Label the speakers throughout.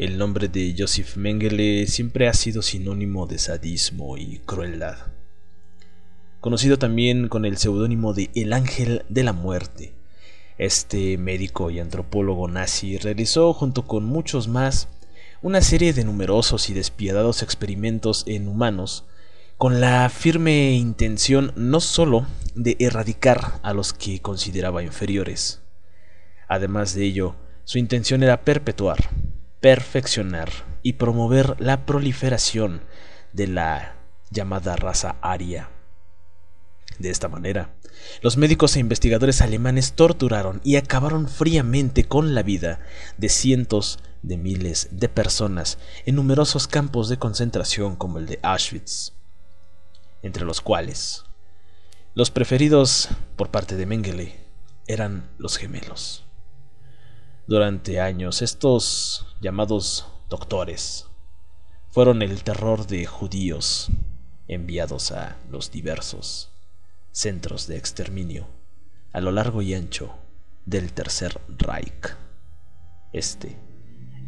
Speaker 1: El nombre de Joseph Mengele siempre ha sido sinónimo de sadismo y crueldad. Conocido también con el seudónimo de El Ángel de la Muerte, este médico y antropólogo nazi realizó junto con muchos más una serie de numerosos y despiadados experimentos en humanos con la firme intención no sólo de erradicar a los que consideraba inferiores. Además de ello, su intención era perpetuar, perfeccionar y promover la proliferación de la llamada raza aria. De esta manera, los médicos e investigadores alemanes torturaron y acabaron fríamente con la vida de cientos de miles de personas en numerosos campos de concentración como el de Auschwitz, entre los cuales los preferidos por parte de Mengele eran los gemelos. Durante años estos llamados doctores fueron el terror de judíos enviados a los diversos centros de exterminio a lo largo y ancho del Tercer Reich. Este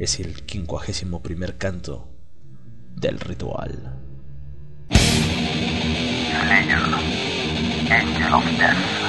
Speaker 1: es el quincuagésimo primer canto del ritual.
Speaker 2: bienvenidos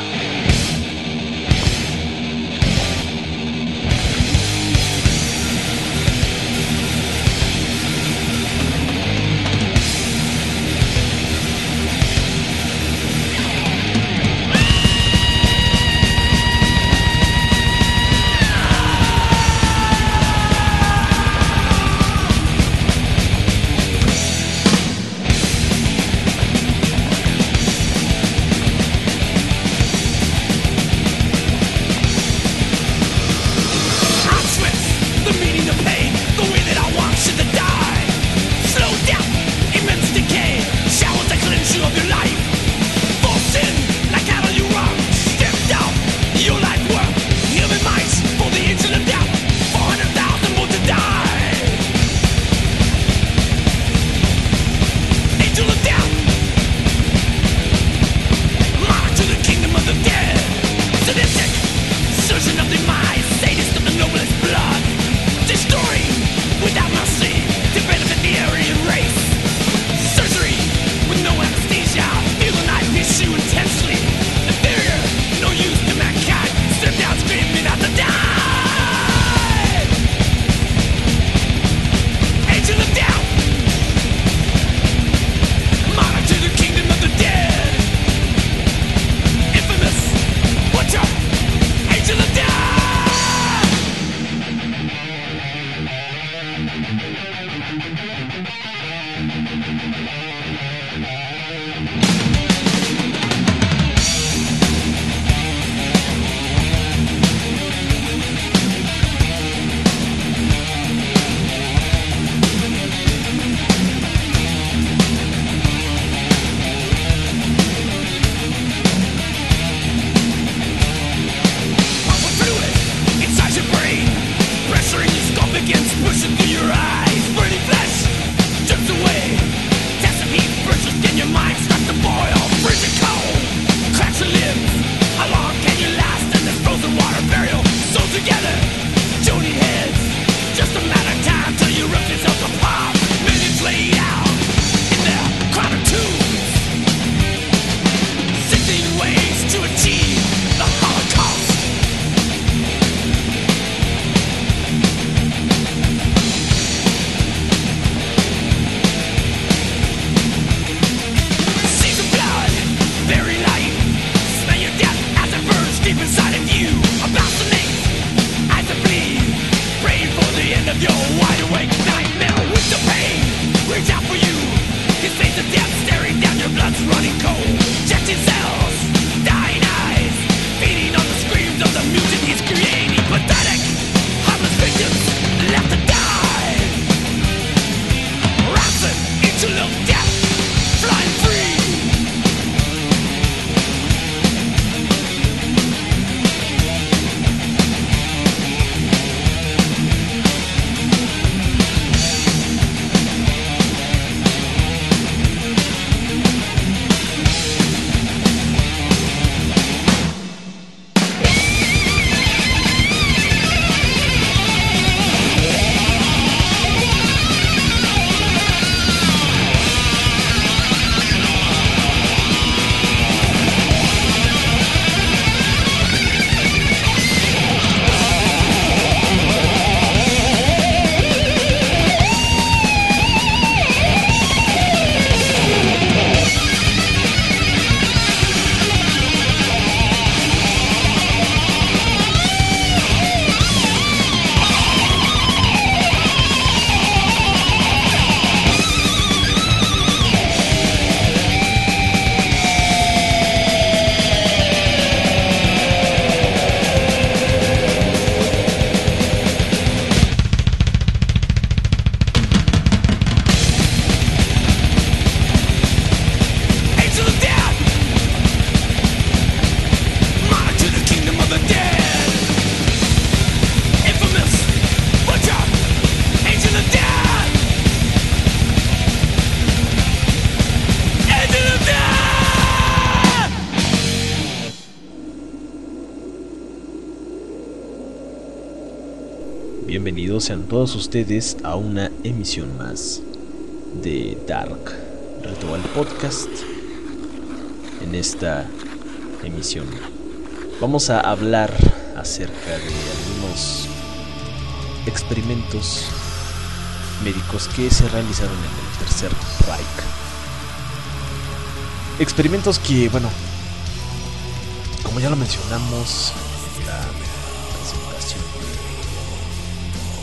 Speaker 2: sean todos ustedes a una emisión más de Dark Ritual Podcast. En esta emisión vamos a hablar acerca de algunos experimentos médicos que se realizaron en el tercer Reich. Experimentos que, bueno, como ya lo mencionamos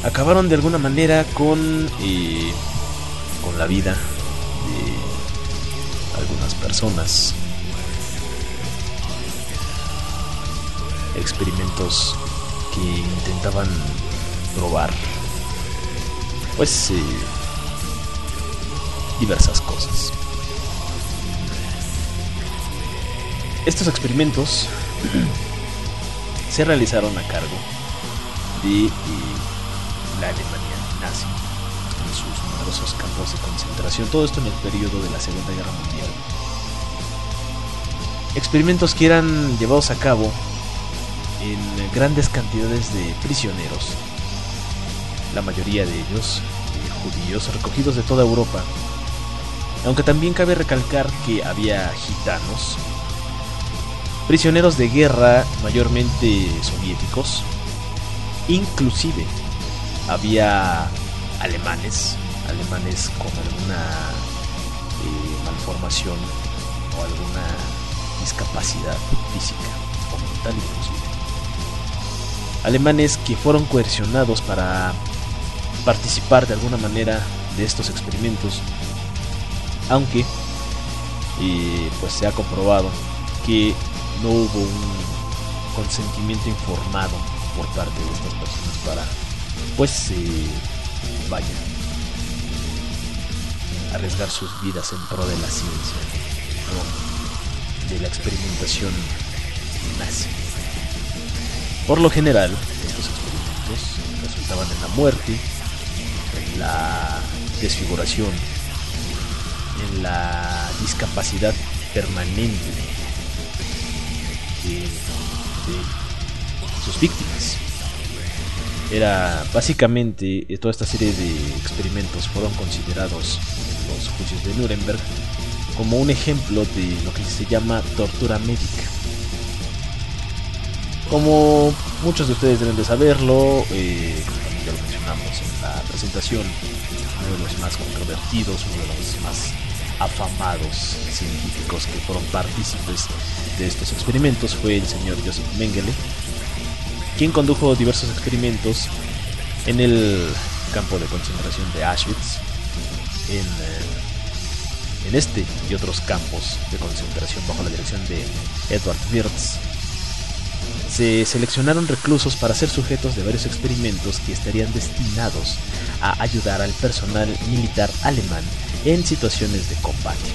Speaker 2: acabaron de alguna manera con, eh, con la vida de algunas personas. Experimentos que intentaban probar pues eh, diversas cosas. Estos experimentos se realizaron a cargo de eh, la Alemania nazi. En sus numerosos campos de concentración, todo esto en el periodo de la Segunda Guerra Mundial. Experimentos que eran llevados a cabo en grandes cantidades de prisioneros, la mayoría de ellos judíos recogidos de toda Europa, aunque también cabe recalcar que había gitanos, prisioneros de guerra mayormente soviéticos, inclusive había alemanes, alemanes con alguna eh, malformación o alguna discapacidad física o mental inclusive. Alemanes que fueron coercionados para participar de alguna manera de estos experimentos, aunque eh, pues se ha comprobado que no hubo un consentimiento informado por parte de estas personas para pues eh, vaya arriesgar sus vidas en pro de la ciencia de la experimentación nazi. Por lo general, estos experimentos resultaban en la muerte la desfiguración, en la discapacidad permanente de, sus víctimas. Era básicamente toda esta serie de experimentos fueron considerados en los juicios de Nuremberg como un ejemplo de lo que se llama tortura médica. Como muchos de ustedes deben de saberlo, eh, ya lo mencionamos en la presentación, uno de los más controvertidos, uno de los más afamados científicos que fueron partícipes de estos experimentos fue el señor Joseph Mengele, quien condujo diversos experimentos en el campo de concentración de Auschwitz, en, eh, en este y otros campos de concentración bajo la dirección de Edward Wirtz. Se seleccionaron reclusos para ser sujetos de varios experimentos que estarían destinados a ayudar al personal militar alemán en situaciones de combate,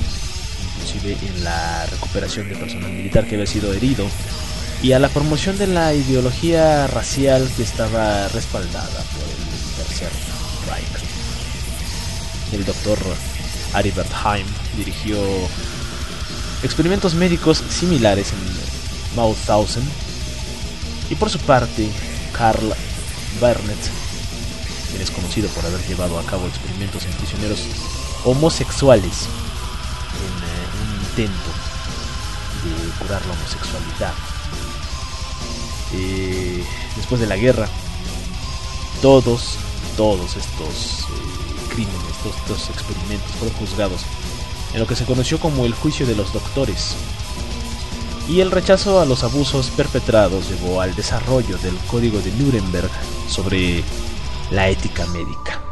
Speaker 2: inclusive en la recuperación de personal militar que había sido herido y a la promoción de la ideología racial que estaba respaldada por el Tercer Reich. El doctor Aribert Heim dirigió experimentos médicos similares en Mauthausen y por su parte, Karl Bernet, quien es conocido por haber llevado a cabo experimentos en prisioneros homosexuales en eh, un intento de curar la homosexualidad. Después de la guerra, todos, todos estos eh, crímenes, todos estos experimentos fueron juzgados en lo que se conoció como el juicio de los doctores, y el rechazo a los abusos perpetrados llevó al desarrollo del Código de Nuremberg sobre la ética médica.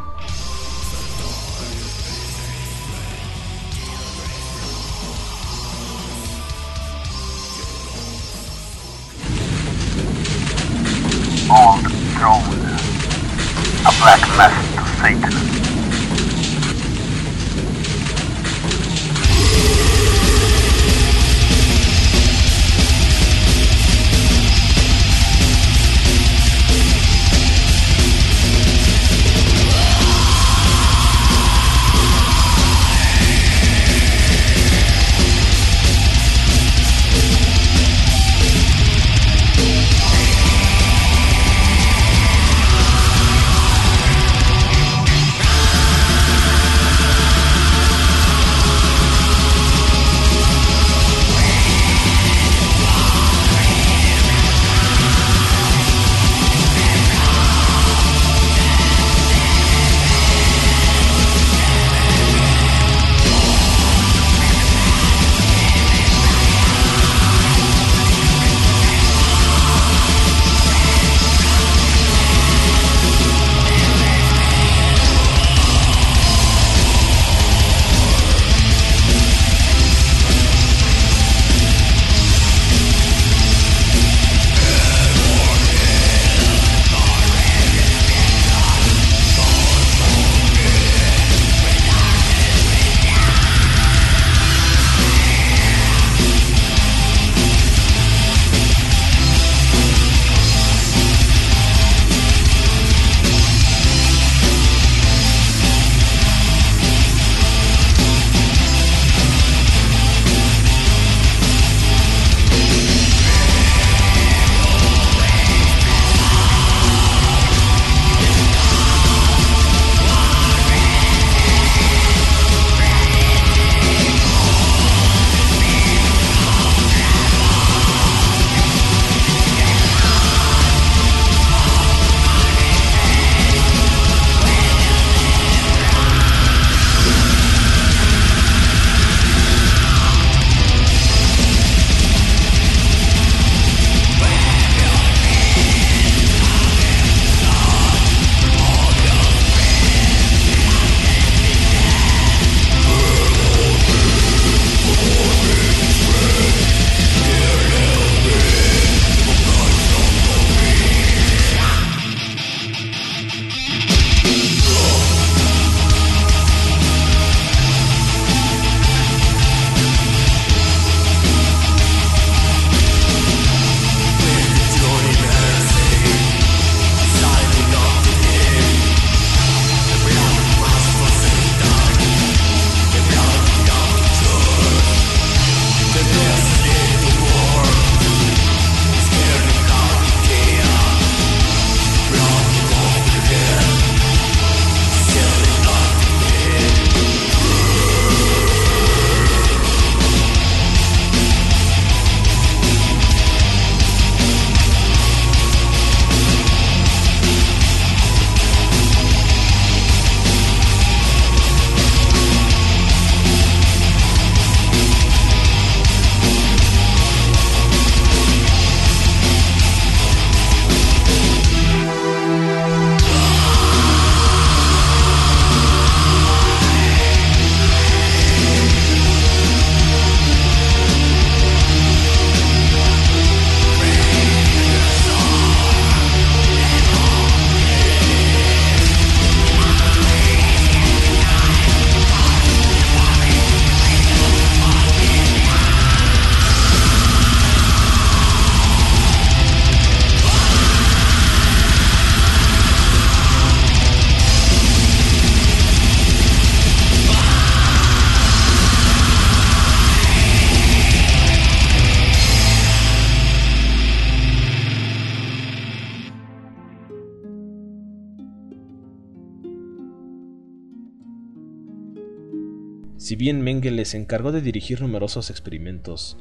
Speaker 2: Bien Mengele se encargó de dirigir numerosos experimentos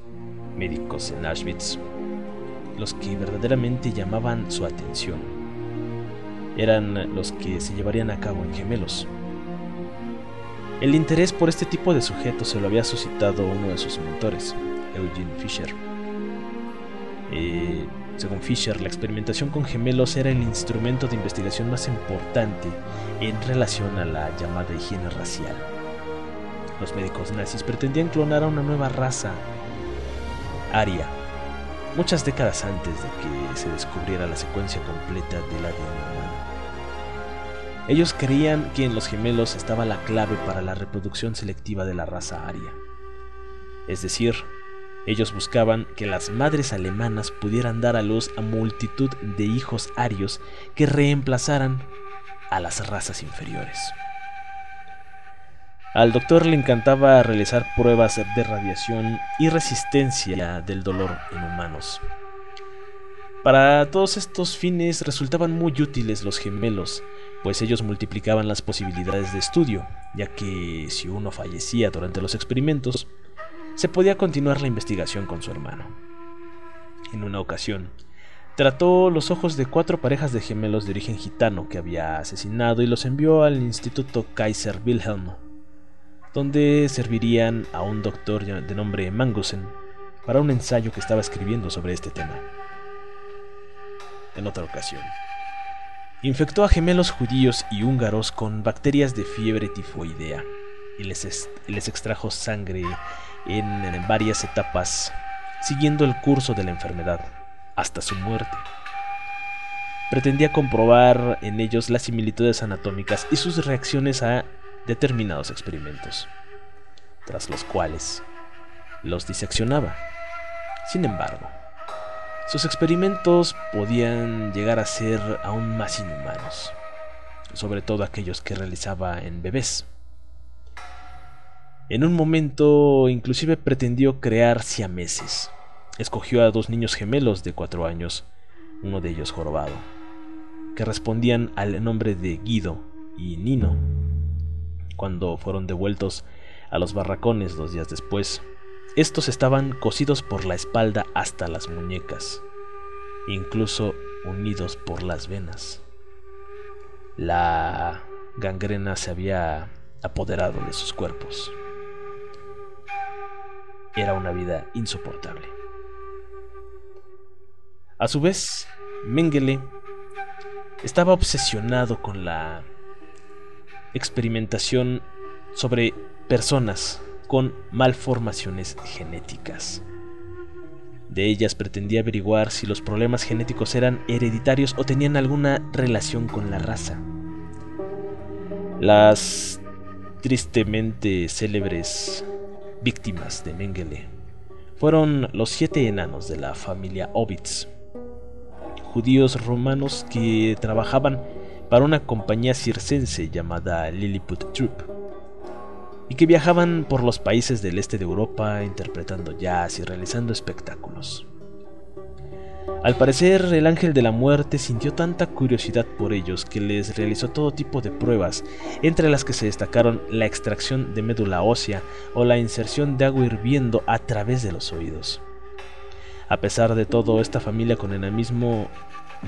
Speaker 2: médicos en Auschwitz, los que verdaderamente llamaban su atención eran los que se llevarían a cabo en gemelos. El interés por este tipo de sujetos se lo había suscitado uno de sus mentores, Eugene Fisher. Eh, según Fisher, la experimentación con gemelos era el instrumento de investigación más importante en relación a la llamada higiene racial. Los médicos nazis pretendían clonar a una nueva raza, aria, muchas décadas antes de que se descubriera la secuencia completa del ADN humano. Ellos creían que en los gemelos estaba la clave para la reproducción selectiva de la raza aria. Es decir, ellos buscaban que las madres alemanas pudieran dar a luz a multitud de hijos arios que reemplazaran a las razas inferiores. Al doctor le encantaba realizar pruebas de radiación y resistencia del dolor en humanos. Para todos estos fines resultaban muy útiles los gemelos, pues ellos multiplicaban las posibilidades de estudio, ya que si uno fallecía durante los experimentos, se podía continuar la investigación con su hermano. En una ocasión, trató los ojos de cuatro parejas de gemelos de origen gitano que había asesinado y los envió al Instituto Kaiser Wilhelm, donde servirían a un doctor de nombre Mangusen para un ensayo que estaba escribiendo sobre este tema. En otra ocasión, infectó a gemelos judíos y húngaros con bacterias de fiebre tifoidea y les, les extrajo sangre en, varias etapas, siguiendo el curso de la enfermedad, hasta su muerte. Pretendía comprobar en ellos las similitudes anatómicas y sus reacciones a determinados experimentos, tras los cuales los diseccionaba. Sin embargo, sus experimentos podían llegar a ser aún más inhumanos, sobre todo aquellos que realizaba en bebés. En un momento inclusive pretendió crear siameses. Escogió a dos niños gemelos de cuatro años, uno de ellos jorobado, que respondían al nombre de Guido y Nino. Cuando fueron devueltos a los barracones dos días después, estos estaban cosidos por la espalda hasta las muñecas, incluso unidos por las venas. La gangrena se había apoderado de sus cuerpos era una vida insoportable. A su vez, Mengele estaba obsesionado con la experimentación sobre personas con malformaciones genéticas. De ellas pretendía averiguar si los problemas genéticos eran hereditarios o tenían alguna relación con la raza. Las tristemente célebres víctimas de Mengele fueron los siete enanos de la familia Ovitz, judíos romanos que trabajaban para una compañía circense llamada Lilliput Troupe y que viajaban por los países del este de Europa interpretando jazz y realizando espectáculos. Al parecer, el ángel de la muerte sintió tanta curiosidad por ellos que les realizó todo tipo de pruebas, entre las que se destacaron la extracción de médula ósea o la inserción de agua hirviendo a través de los oídos. A pesar de todo, esta familia con enamismo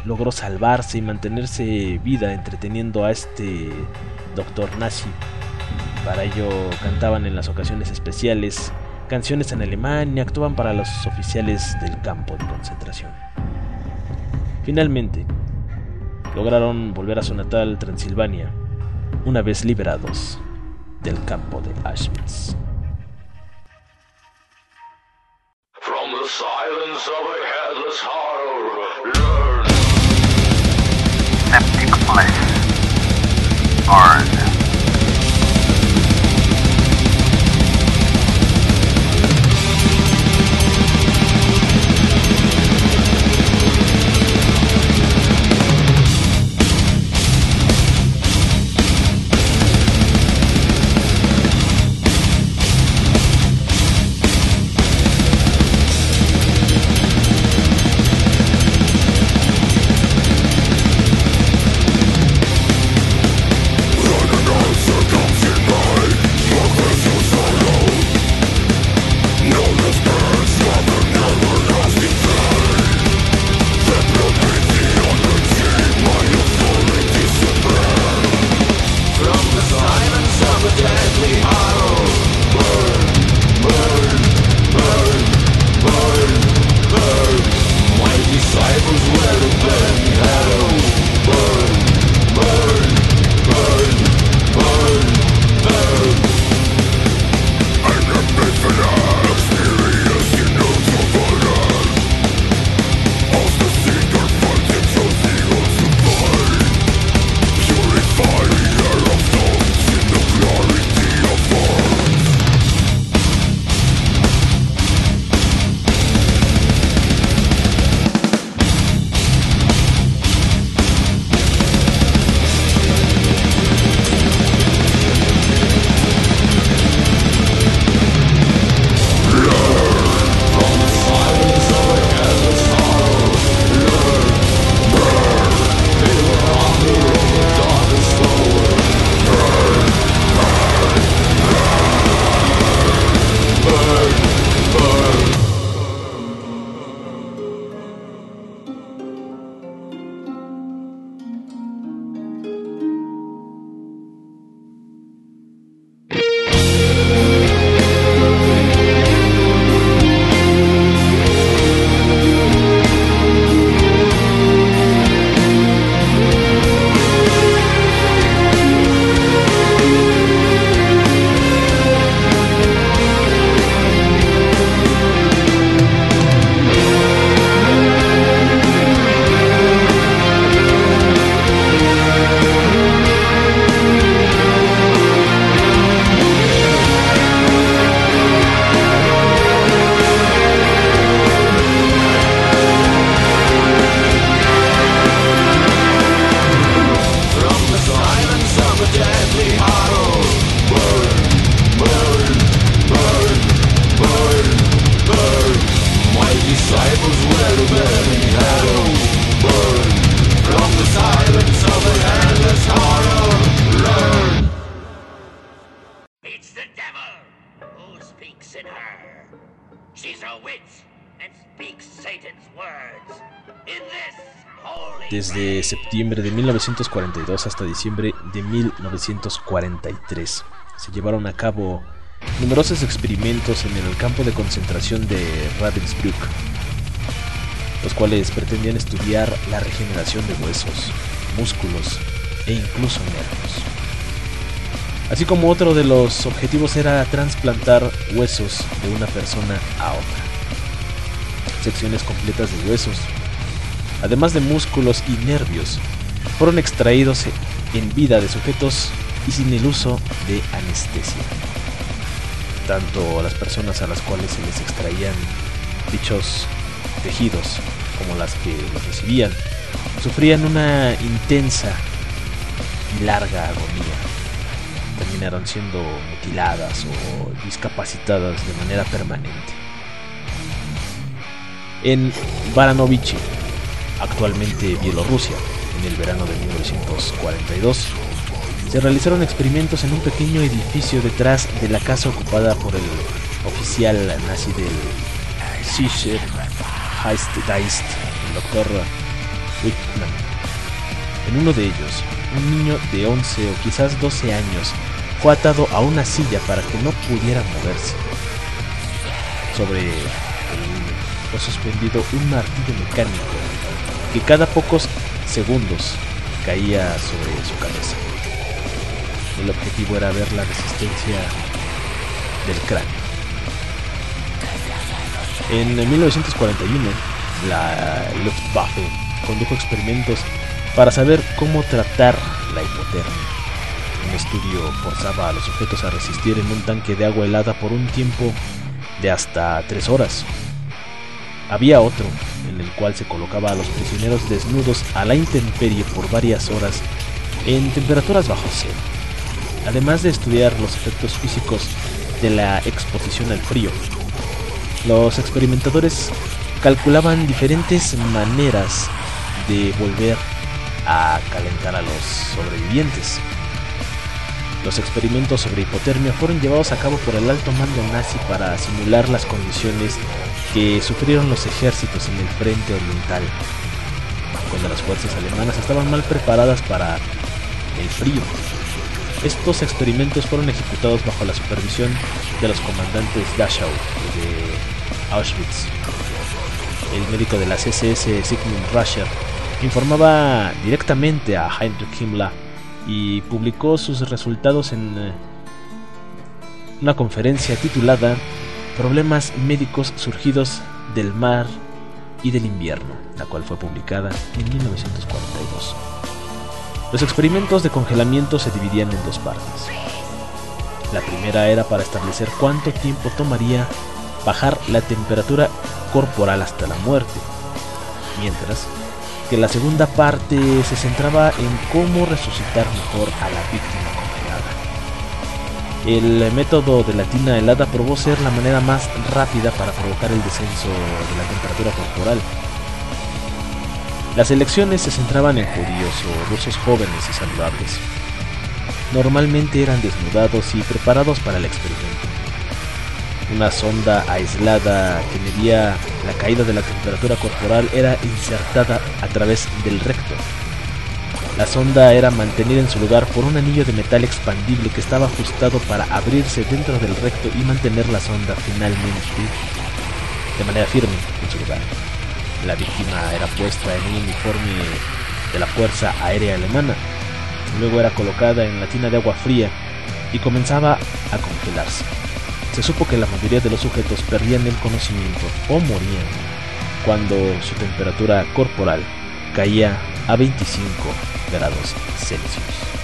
Speaker 2: logró salvarse y mantenerse vida entreteniendo a este doctor nazi. Para ello cantaban en las ocasiones especiales canciones en alemán y actuaban para los oficiales del campo de concentración. Finalmente, lograron volver a su natal Transilvania, una vez liberados del campo de Auschwitz. are desde septiembre de 1942 hasta diciembre de 1943. Se llevaron a cabo numerosos experimentos en el campo de concentración de Ravensbrück, los cuales pretendían estudiar la regeneración de huesos, músculos e incluso nervios. Así como otro de los objetivos era trasplantar huesos de una persona a otra. Secciones completas de huesos, además de músculos y nervios, fueron extraídos en vida de sujetos y sin el uso de anestesia. Tanto las personas a las cuales se les extraían dichos tejidos como las que los recibían sufrían una intensa y larga agonía. Terminaron siendo mutiladas o discapacitadas de manera permanente. En Baranovichi, actualmente Bielorrusia, en el verano de 1942, se realizaron experimentos en un pequeño edificio detrás de la casa ocupada por el oficial nazi del Heistgeist, el doctor Wittmann. En uno de ellos, un niño de 11 o quizás 12 años fue atado a una silla para que no pudiera moverse. Sobre él fue suspendido un martillo mecánico que cada pocos segundos caía sobre su cabeza. El objetivo era ver la resistencia del cráneo. En 1941, la Luftwaffe condujo experimentos para saber cómo tratar la hipotermia. Un estudio forzaba a los sujetos a resistir en un tanque de agua helada por un tiempo de hasta tres horas. Había otro en el cual se colocaba a los prisioneros desnudos a la intemperie por varias horas en temperaturas bajo cero, además de estudiar los efectos físicos de la exposición al frío. Los experimentadores calculaban diferentes maneras de volver a calentar a los sobrevivientes. Los experimentos sobre hipotermia fueron llevados a cabo por el alto mando nazi para simular las condiciones que sufrieron los ejércitos en el frente oriental, cuando las fuerzas alemanas estaban mal preparadas para el frío. Estos experimentos fueron ejecutados bajo la supervisión de los comandantes Dachau Auschwitz. El médico de las SS, Sigmund Rascher, informaba directamente a Heinrich Himmler y publicó sus resultados en eh, una conferencia titulada Problemas médicos surgidos del mar y del invierno, la cual fue publicada en 1942. Los experimentos de congelamiento se dividían en dos partes. La primera era para establecer cuánto tiempo tomaría bajar la temperatura corporal hasta la muerte, mientras que la segunda parte se centraba en cómo resucitar mejor a la víctima congelada. El método de la tina helada probó ser la manera más rápida para provocar el descenso de la temperatura corporal. Las elecciones se centraban en judíos o rusos jóvenes y saludables. Normalmente eran desnudados y preparados para el experimento. Una sonda aislada que medía la caída de la temperatura corporal era insertada a través del recto. La sonda era mantenida en su lugar por un anillo de metal expandible que estaba ajustado para abrirse dentro del recto y mantener la sonda finalmente de manera firme en su lugar. La víctima era puesta en un uniforme de la Fuerza Aérea Alemana. Luego era colocada en la tina de agua fría y comenzaba a congelarse se supo que la mayoría de los sujetos perdían el conocimiento o morían cuando su temperatura corporal caía a 25 grados Celsius.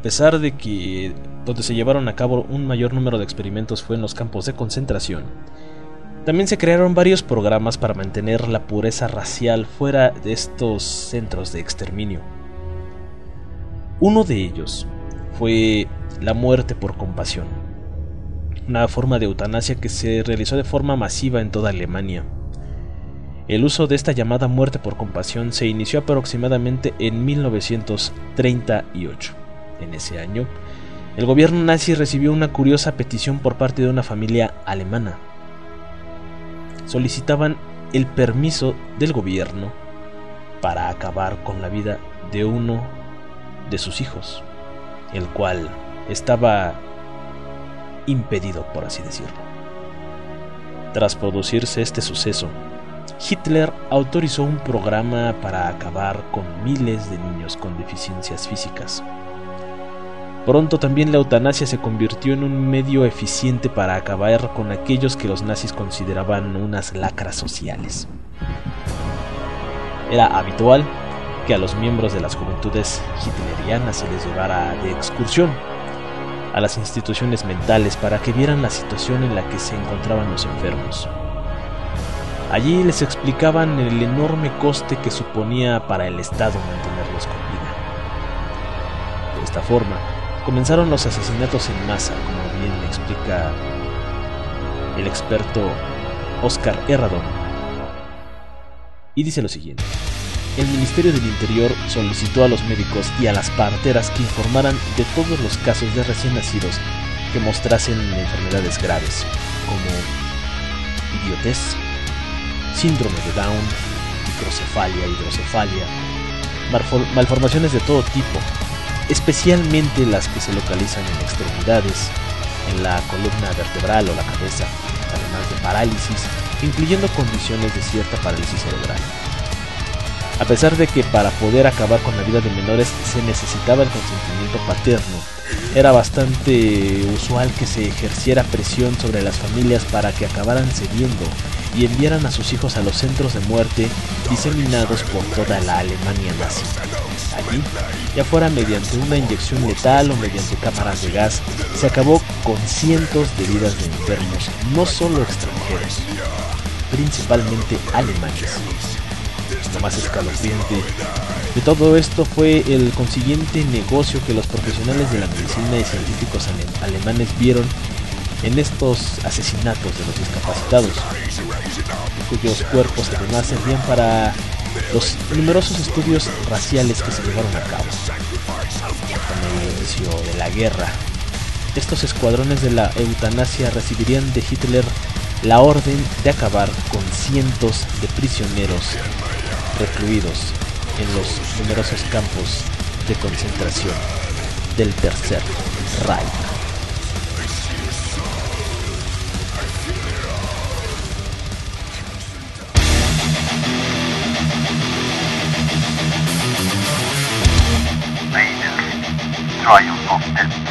Speaker 2: A pesar de que donde se llevaron a cabo un mayor número de experimentos fue en los campos de concentración, también se crearon varios programas para mantener la pureza racial fuera de estos centros de exterminio. Uno de ellos fue la muerte por compasión, una forma de eutanasia que se realizó de forma masiva en toda Alemania. El uso de esta llamada muerte por compasión se inició aproximadamente en 1938. En ese año, el gobierno nazi recibió una curiosa petición por parte de una familia alemana solicitaban el permiso del gobierno para acabar con la vida de uno de sus hijos, el cual estaba impedido, por así decirlo. Tras producirse este suceso, Hitler autorizó un programa para acabar con miles de niños con deficiencias físicas. Pronto también la eutanasia se convirtió en un medio eficiente para acabar con aquellos que los nazis consideraban unas lacras sociales. Era habitual que a los miembros de las juventudes hitlerianas se les llevara de excursión a las instituciones mentales para que vieran la situación en la que se encontraban los enfermos. Allí les explicaban el enorme coste que suponía para el Estado mantenerlos con vida. De esta forma, comenzaron los asesinatos en masa, como bien explica el experto Oscar Herradón. Y dice lo siguiente. El Ministerio del Interior solicitó a los médicos y a las parteras que informaran de todos los casos de recién nacidos que mostrasen enfermedades graves, como idiotez, síndrome de Down, microcefalia, hidrocefalia, malformaciones de todo tipo, especialmente las que se localizan en extremidades, en la columna vertebral o la cabeza, además de parálisis, incluyendo condiciones de cierta parálisis cerebral. A pesar de que para poder acabar con la vida de menores se necesitaba el consentimiento paterno, era bastante usual que se ejerciera presión sobre las familias para que acabaran cediendo y enviaran a sus hijos a los centros de muerte diseminados por toda la Alemania nazi. Allí, ya fuera mediante una inyección letal o mediante cámaras de gas, se acabó con cientos de vidas de enfermos, no solo extranjeros, principalmente alemanes. Lo más escalofriante de todo esto fue el consiguiente negocio que los profesionales de la medicina y científicos alemanes vieron en estos asesinatos de los discapacitados, cuyos cuerpos además servían para los numerosos estudios raciales que se llevaron a cabo. Con el inicio de la guerra, estos escuadrones de la eutanasia recibirían de Hitler la orden de acabar con cientos de prisioneros recluidos en los numerosos campos de concentración del Tercer Reich.
Speaker 3: Triumph of death.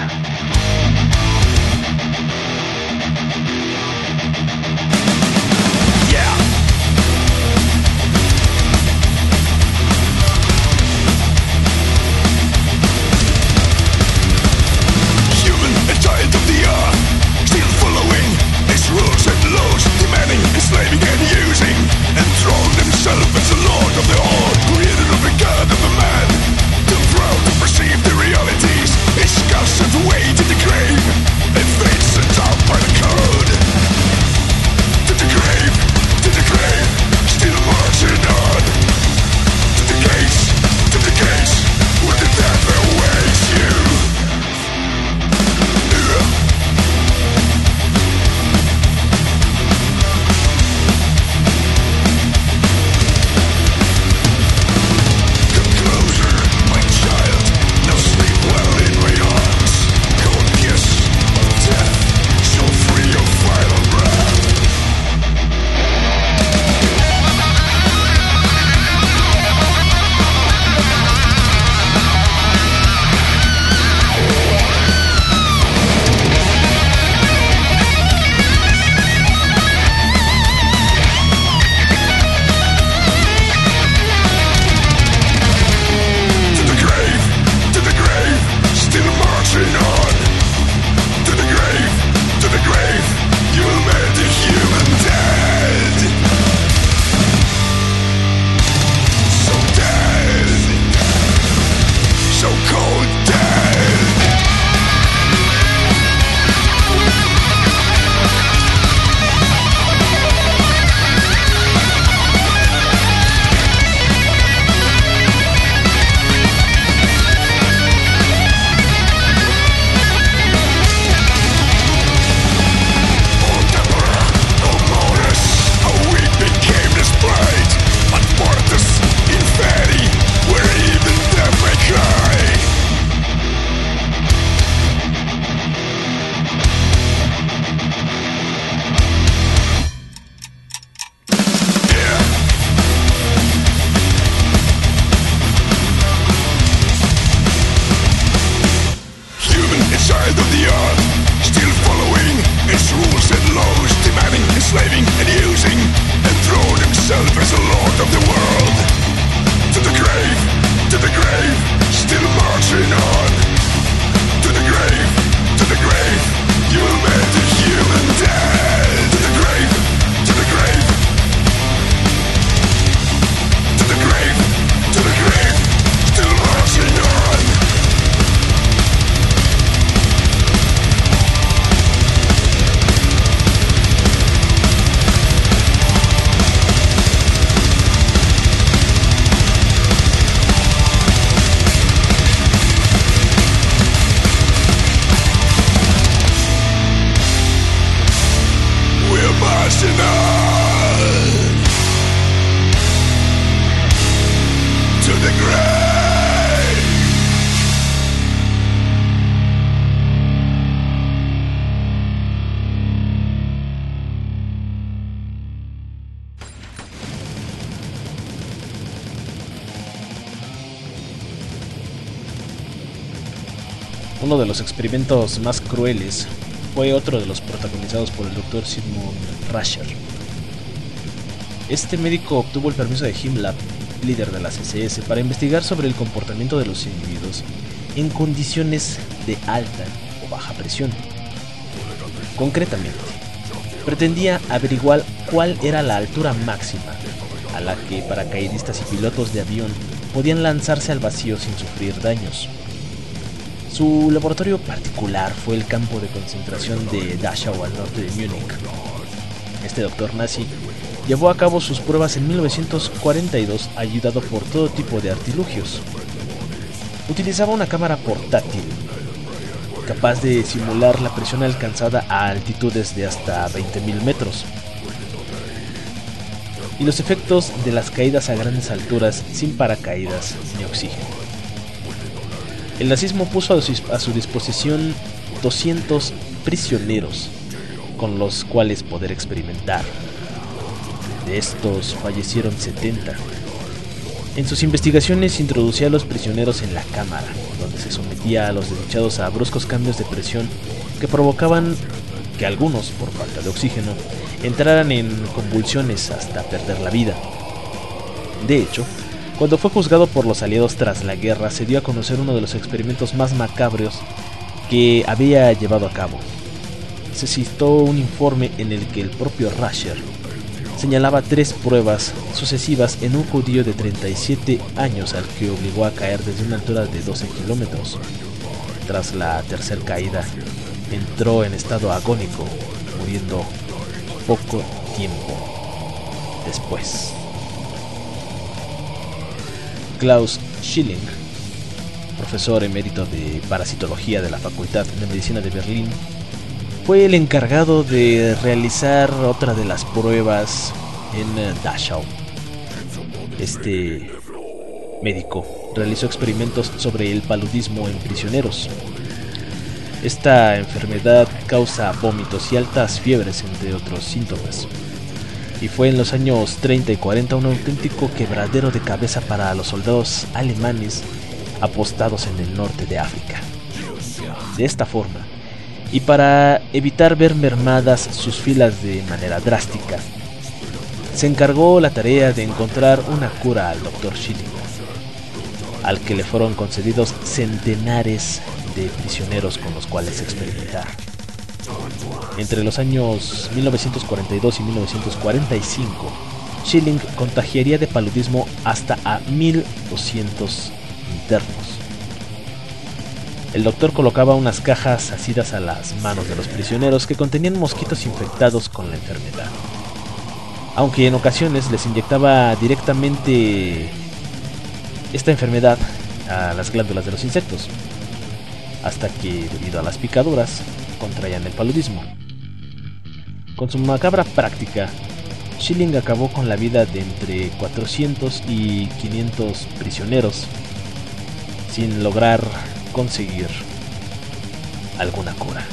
Speaker 2: Experimentos más crueles fue otro de los protagonizados por el Dr. Sigmund Rascher. Este médico obtuvo el permiso de Himmler, líder de la CSS, para investigar sobre el comportamiento de los individuos en condiciones de alta o baja presión. Concretamente, pretendía averiguar cuál era la altura máxima a la que paracaidistas y pilotos de avión podían lanzarse al vacío sin sufrir daños. Su laboratorio particular fue el campo de concentración de Dachau al norte de Múnich. Este doctor nazi llevó a cabo sus pruebas en 1942 ayudado por todo tipo de artilugios. Utilizaba una cámara portátil capaz de simular la presión alcanzada a altitudes de hasta 20.000 metros y los efectos de las caídas a grandes alturas sin paracaídas ni oxígeno. El nazismo puso a su disposición 200 prisioneros con los cuales poder experimentar. De estos fallecieron 70. En sus investigaciones introducía a los prisioneros en la cámara, donde se sometía a los desdichados a bruscos cambios de presión que provocaban que algunos, por falta de oxígeno, entraran en convulsiones hasta perder la vida. De hecho, cuando fue juzgado por los aliados tras la guerra, se dio a conocer uno de los experimentos más macabros que había llevado a cabo. Se citó un informe en el que el propio Rasher señalaba tres pruebas sucesivas en un judío de 37 años al que obligó a caer desde una altura de 12 kilómetros. Tras la tercera caída, entró en estado agónico, muriendo poco tiempo después. Klaus Schilling, profesor emérito de parasitología de la Facultad de Medicina de Berlín, fue el encargado de realizar otra de las pruebas en eh, Dachau. Este médico realizó experimentos sobre el paludismo en prisioneros. Esta enfermedad causa vómitos y altas fiebres, entre otros síntomas y fue en los años 30 y 40 un auténtico quebradero de cabeza para los soldados alemanes apostados en el norte de África. De esta forma, y para evitar ver mermadas sus filas de manera drástica, se encargó la tarea de encontrar una cura al Dr. Schilling, al que le fueron concedidos centenares de prisioneros con los cuales experimentar. Entre los años 1942 y 1945, Schilling contagiaría de paludismo hasta a 1200 internos. El doctor colocaba unas cajas asidas a las manos de los prisioneros que contenían mosquitos infectados con la enfermedad. Aunque en ocasiones les inyectaba directamente esta enfermedad a las glándulas de los insectos, hasta que debido a las picaduras contraían el paludismo. Con su macabra práctica, Schilling acabó con la vida de entre 400 y 500 prisioneros sin lograr conseguir alguna cura.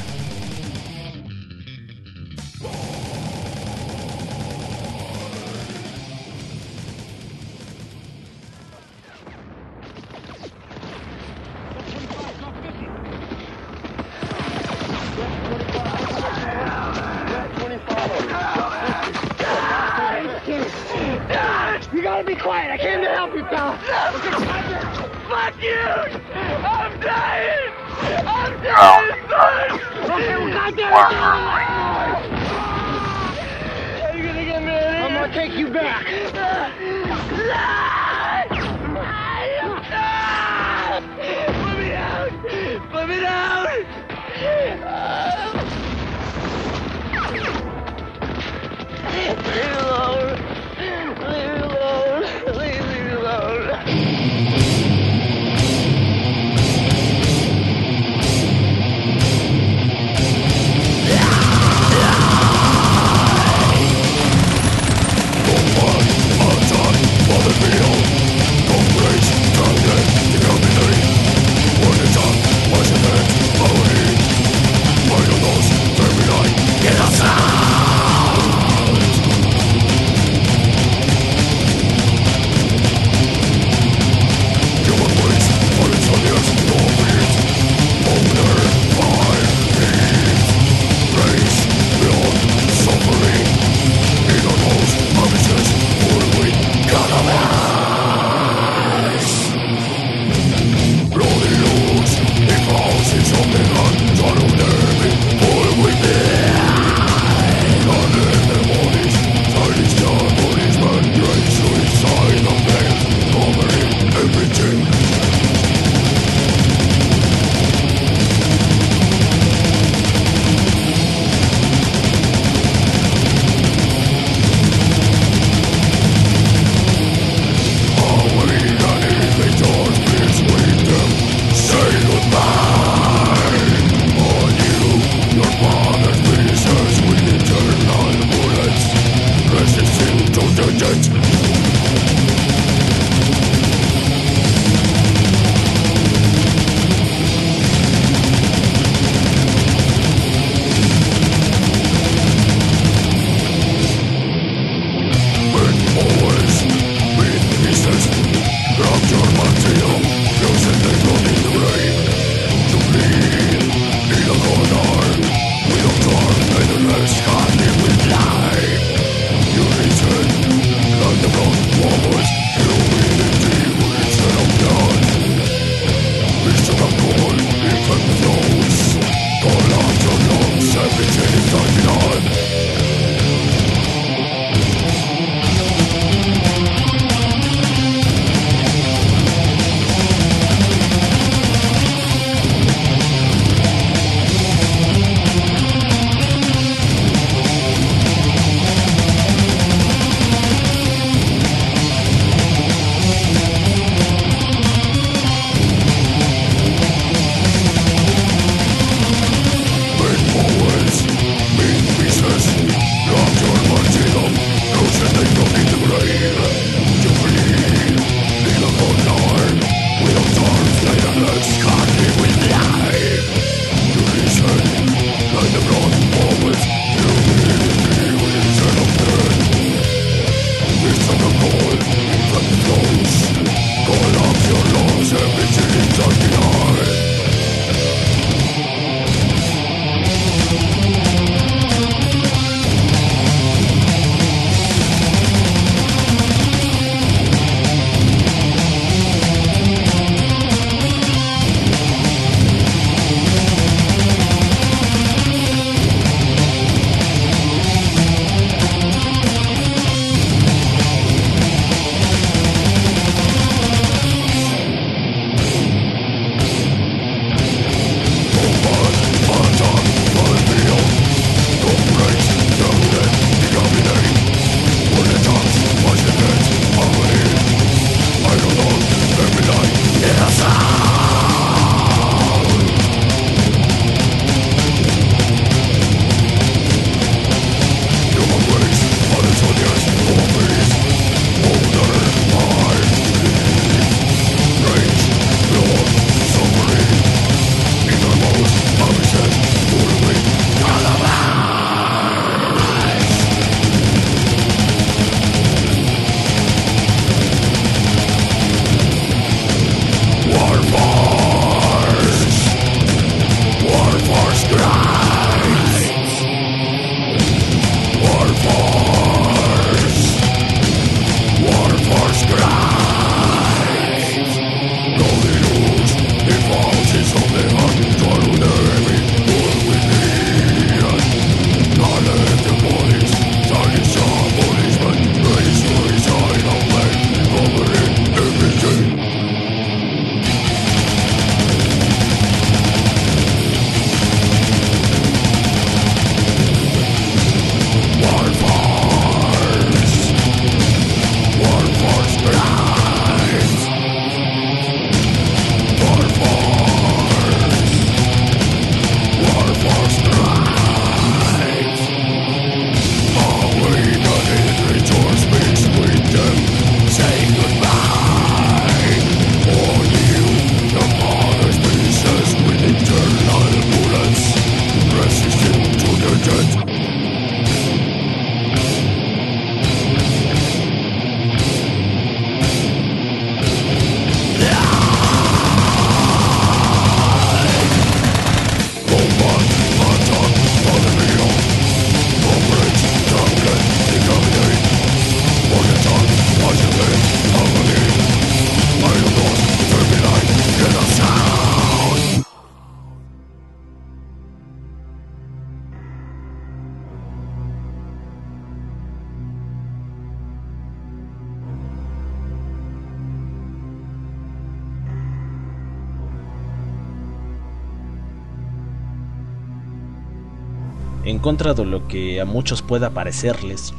Speaker 2: En contra de lo que a muchos pueda parecerles,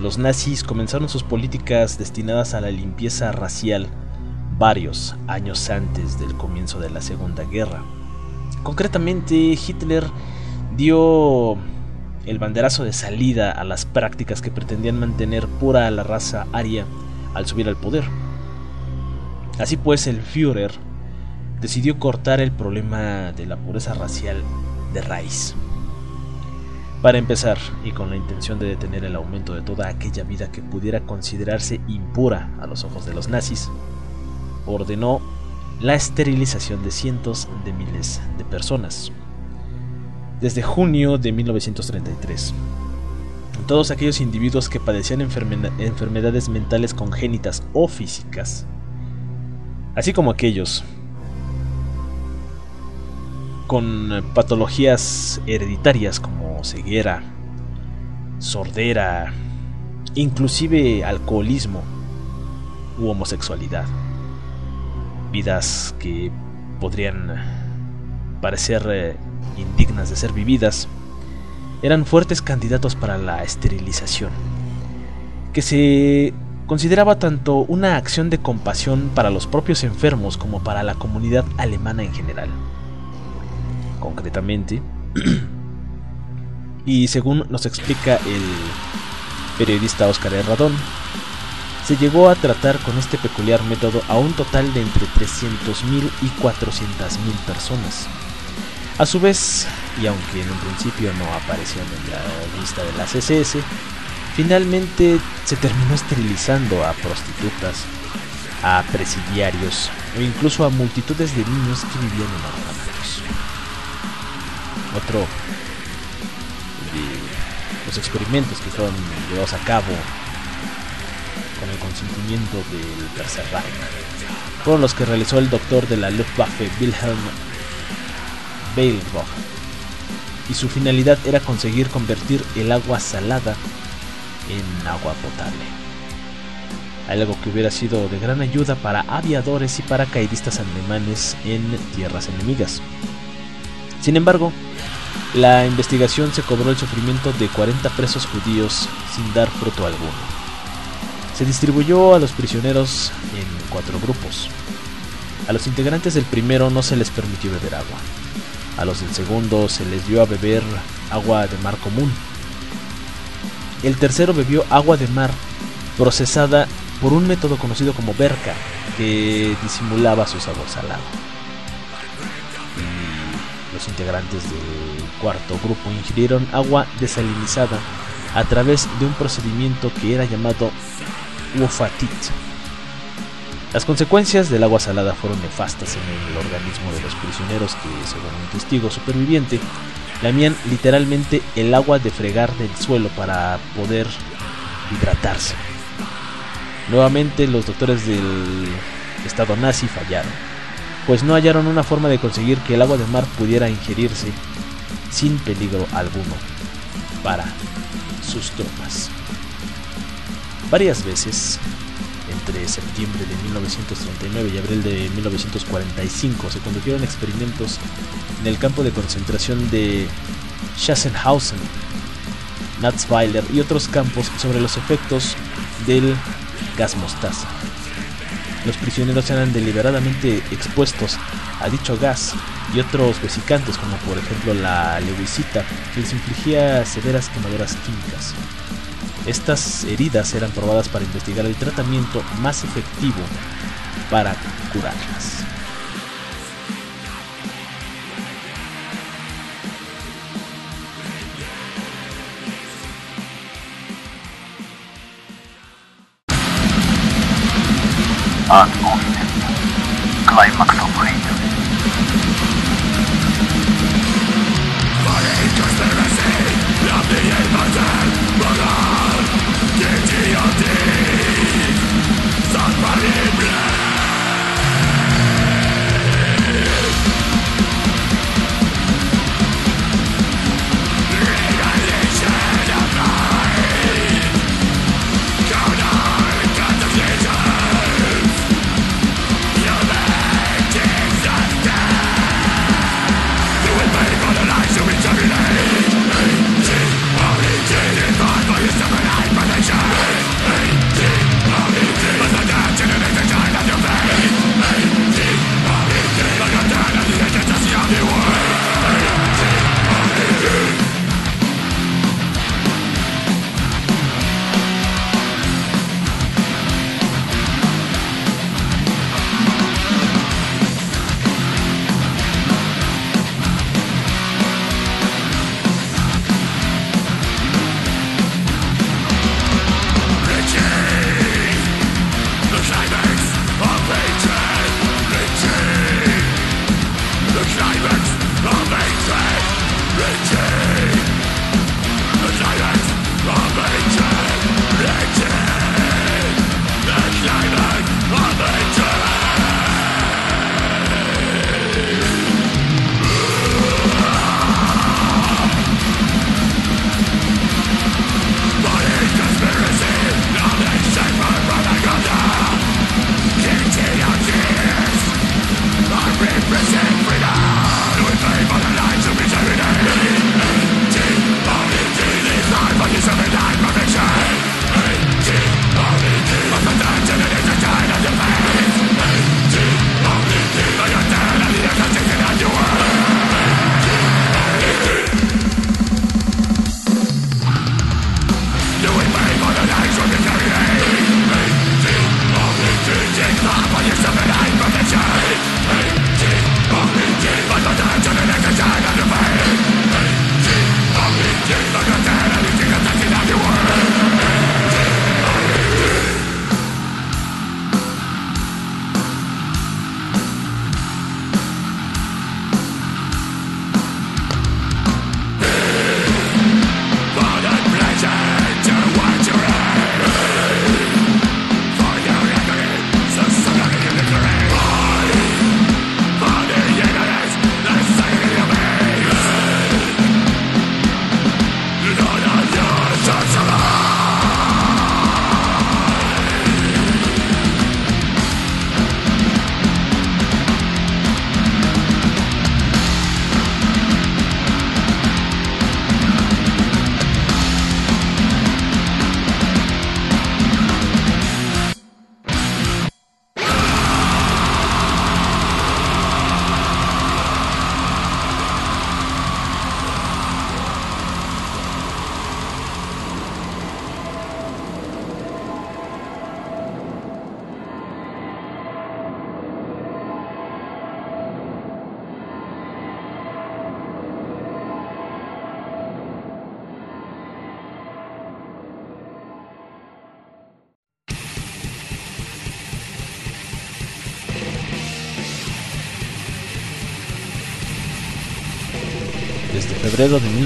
Speaker 2: los nazis comenzaron sus políticas destinadas a la limpieza racial varios años antes del comienzo de la Segunda Guerra. Concretamente, Hitler dio el banderazo de salida a las prácticas que pretendían mantener pura a la raza aria al subir al poder. Así pues, el Führer decidió cortar el problema de la pureza racial de raíz. Para empezar, y con la intención de detener el aumento de toda aquella vida que pudiera considerarse impura a los ojos de los nazis, ordenó la esterilización de cientos de miles de personas. Desde junio de 1933, todos aquellos individuos que padecían enfermedades mentales congénitas o físicas, así como aquellos con patologías hereditarias como ceguera, sordera, inclusive alcoholismo u homosexualidad. Vidas que podrían parecer eh, indignas de ser vividas, eran fuertes candidatos para la esterilización, que se consideraba tanto una acción de compasión para los propios enfermos como para la comunidad alemana en general concretamente. y según nos explica el periodista Oscar Herradón, se llegó a tratar con este peculiar método a un total de entre 300.000 y 400.000 personas. A su vez, y aunque en un principio no apareció en la lista de las SS, finalmente se terminó esterilizando a prostitutas, a presidiarios o incluso a multitudes de niños que vivían en orfanatos otro de los experimentos que fueron llevados a cabo con el consentimiento del Tercer fueron los que realizó el doctor de la Luftwaffe Wilhelm Beilbach y su finalidad era conseguir convertir el agua salada en agua potable. Algo que hubiera sido de gran ayuda para aviadores y paracaidistas alemanes en tierras enemigas. Sin embargo, la investigación se cobró el sufrimiento de 40 presos judíos sin dar fruto alguno. Se distribuyó a los prisioneros en cuatro grupos. A los integrantes del primero no se les permitió beber agua. A los del segundo se les dio a beber agua de mar común. El tercero bebió agua de mar procesada por un método conocido como berca, que disimulaba su sabor salado. Los integrantes del cuarto grupo ingirieron agua desalinizada a través de un procedimiento que era llamado Wofatit. Las consecuencias del agua salada fueron nefastas en el organismo de los prisioneros que, según un testigo superviviente, lamían literalmente el agua de fregar del suelo para poder hidratarse. Nuevamente los doctores del Estado nazi fallaron, pues no hallaron una forma de conseguir que el agua de mar pudiera ingerirse sin peligro alguno para sus tropas. Varias veces, entre septiembre de 1939 y abril de 1945, se condujeron experimentos en el campo de concentración de Schassenhausen, Natzweiler y otros campos sobre los efectos del gas mostaza. Los prisioneros eran deliberadamente expuestos a dicho gas y otros vesicantes como por ejemplo la lewisita que les infligía severas quemaduras químicas. Estas heridas eran probadas para investigar el tratamiento más efectivo para curarlas. and. Climax.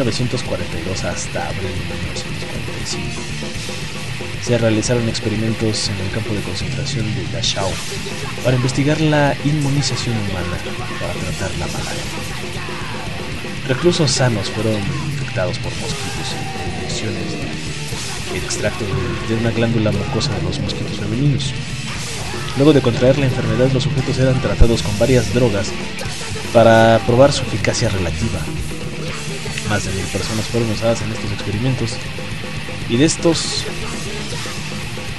Speaker 2: 1942 hasta abril de 1945. Se realizaron experimentos en el campo de concentración de Dachau para investigar la inmunización humana para tratar la malaria. Reclusos sanos fueron infectados por mosquitos e inyecciones de extracto de una glándula mucosa de los mosquitos femeninos. Luego de contraer la enfermedad, los sujetos eran tratados con varias drogas para probar su eficacia relativa. Más de mil personas fueron usadas en estos experimentos y de estos,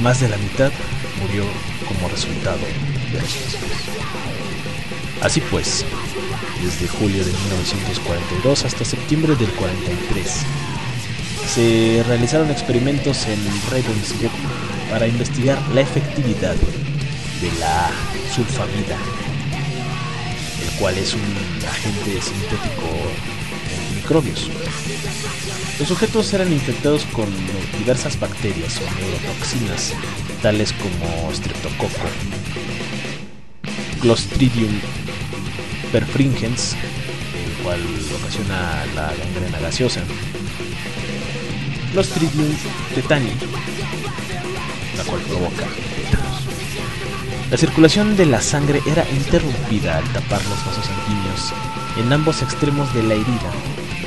Speaker 2: más de la mitad murió como resultado de los mismos. Así pues, desde julio de 1942 hasta septiembre del 43, se realizaron experimentos en Ravensbrück para investigar la efectividad de la sulfamida, el cual es un agente sintético Los sujetos eran infectados con diversas bacterias o neurotoxinas, tales como streptococo, Clostridium perfringens, el cual ocasiona la gangrena gaseosa, Clostridium tetani, la cual provoca la circulación de la sangre era interrumpida al tapar los vasos sanguíneos en ambos extremos de la herida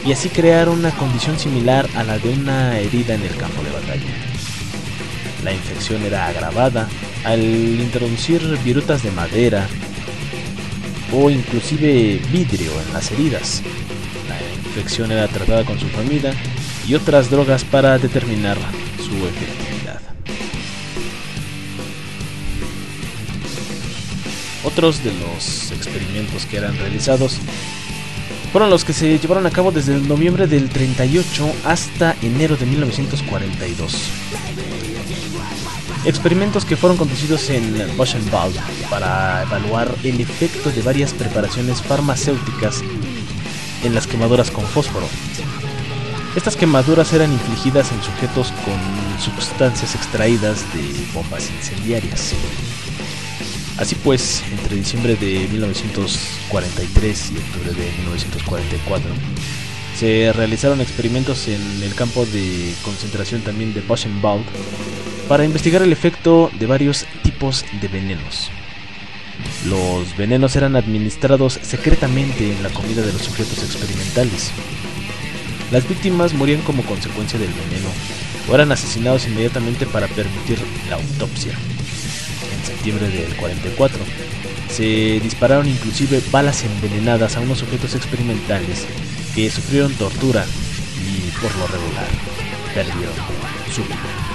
Speaker 2: y así crear una condición similar a la de una herida en el campo de batalla. La infección era agravada al introducir virutas de madera o inclusive vidrio en las heridas. La infección era tratada con sulfamida y otras drogas para determinar su efectividad. Otros de los experimentos que eran realizados fueron los que se llevaron a cabo desde noviembre del 38 hasta enero de 1942. Experimentos que fueron conducidos en Buchenwald para evaluar el efecto de varias preparaciones farmacéuticas en las quemaduras con fósforo. Estas quemaduras eran infligidas en sujetos con sustancias extraídas de bombas incendiarias. Así pues, entre diciembre de 1943 y octubre de 1944, se realizaron experimentos en el campo de concentración también de Buchenwald para investigar el efecto de varios tipos de venenos. Los venenos eran administrados secretamente en la comida de los sujetos experimentales. Las víctimas morían como consecuencia del veneno o eran asesinados inmediatamente para permitir la autopsia septiembre del 44. Se dispararon inclusive balas envenenadas a unos sujetos experimentales que sufrieron tortura y por lo regular perdieron su vida.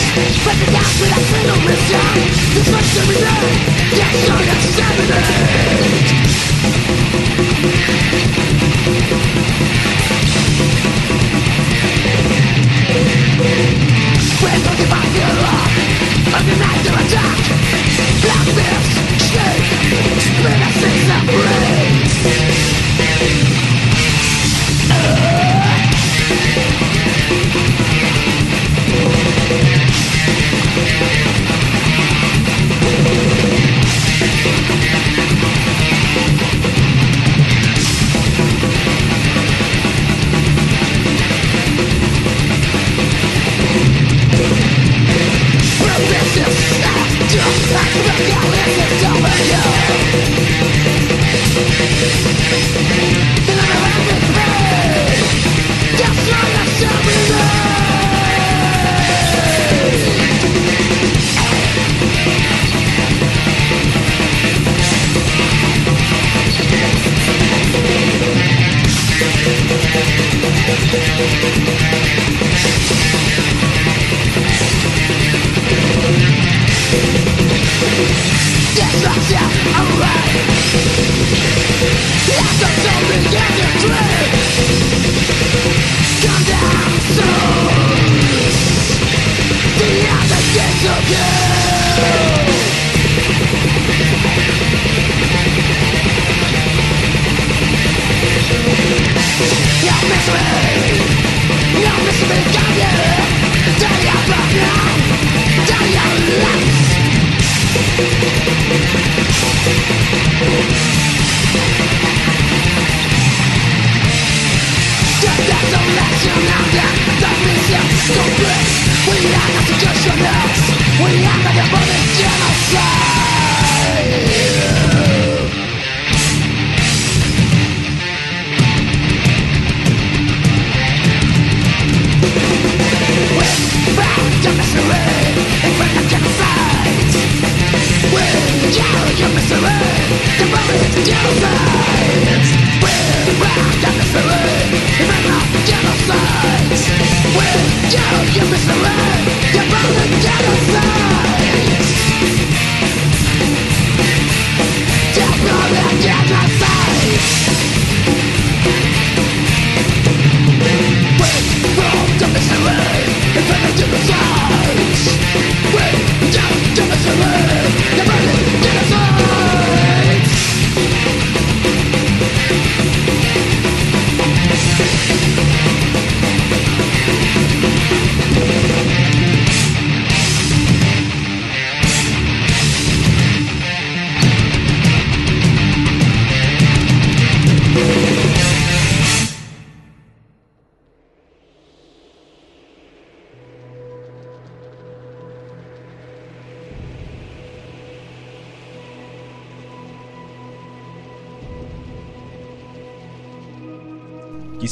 Speaker 3: But the
Speaker 1: death with a single mistake The trust every day Get the luck Of attack Black bears, shake Let us sing and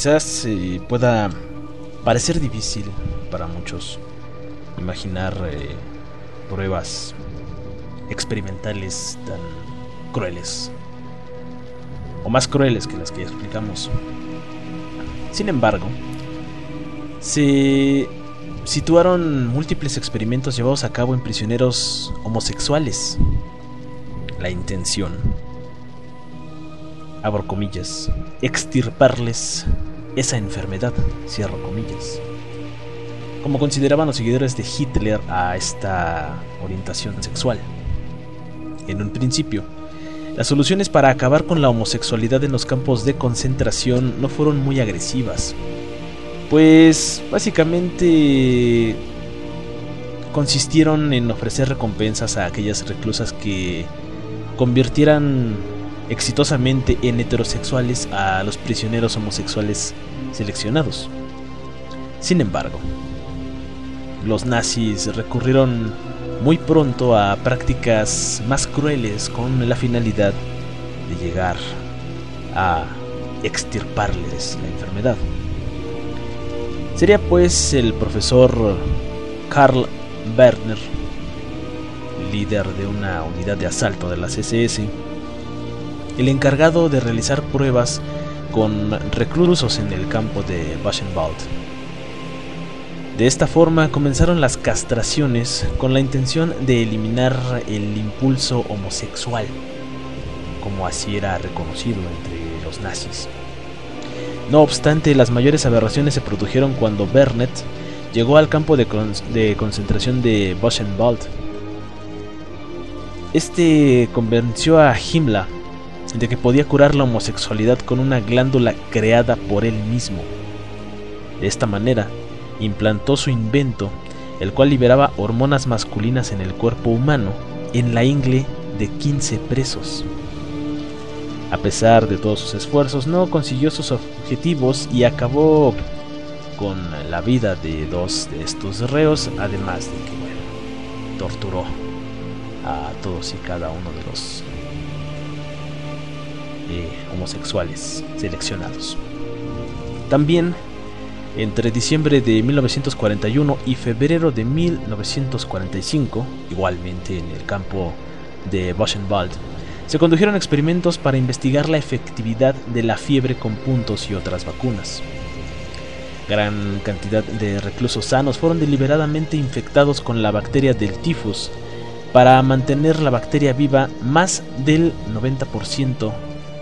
Speaker 2: Quizás eh, pueda parecer difícil para muchos imaginar eh, pruebas experimentales tan crueles o más crueles que las que explicamos. Sin embargo, se situaron múltiples experimentos llevados a cabo en prisioneros homosexuales. La intención, abro comillas, extirparles esa enfermedad, cierro comillas. Como consideraban los seguidores de Hitler a esta orientación sexual. En un principio, las soluciones para acabar con la homosexualidad en los campos de concentración no fueron muy agresivas, pues básicamente consistieron en ofrecer recompensas a aquellas reclusas que convirtieran exitosamente en heterosexuales a los prisioneros homosexuales seleccionados. Sin embargo, los nazis recurrieron muy pronto a prácticas más crueles con la finalidad de llegar a extirparles la enfermedad. Sería pues el profesor Karl Werner, líder de una unidad de asalto de las SS, el encargado de realizar pruebas con reclusos en el campo de Buchenwald. De esta forma comenzaron las castraciones con la intención de eliminar el impulso homosexual, como así era reconocido entre los nazis. No obstante, las mayores aberraciones se produjeron cuando Bernet llegó al campo de, concentración de Buchenwald. Este convenció a Himmler de que podía curar la homosexualidad con una glándula creada por él mismo. De esta manera, implantó su invento, el cual liberaba hormonas masculinas en el cuerpo humano, en la ingle de 15 presos. A pesar de todos sus esfuerzos, no consiguió sus objetivos y acabó con la vida de dos de estos reos, además de que, torturó a todos y cada uno de los homosexuales seleccionados. También entre diciembre de 1941 y febrero de 1945, igualmente en el campo de Buchenwald, se condujeron experimentos para investigar la efectividad de la fiebre con puntos y otras vacunas. Gran cantidad de reclusos sanos fueron deliberadamente infectados con la bacteria del tifus para mantener la bacteria viva más del 90%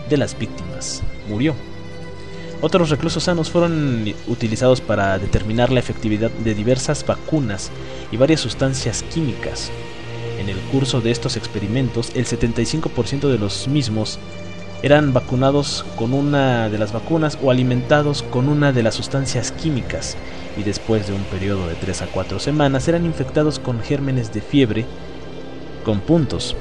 Speaker 2: de las víctimas murió. Otros reclusos sanos fueron utilizados para determinar la efectividad de diversas vacunas y varias sustancias químicas. En el curso de estos experimentos, el 75% de los mismos eran vacunados con una de las vacunas o alimentados con una de las sustancias químicas y después de un periodo de 3 a 4 semanas eran infectados con gérmenes de fiebre con puntos.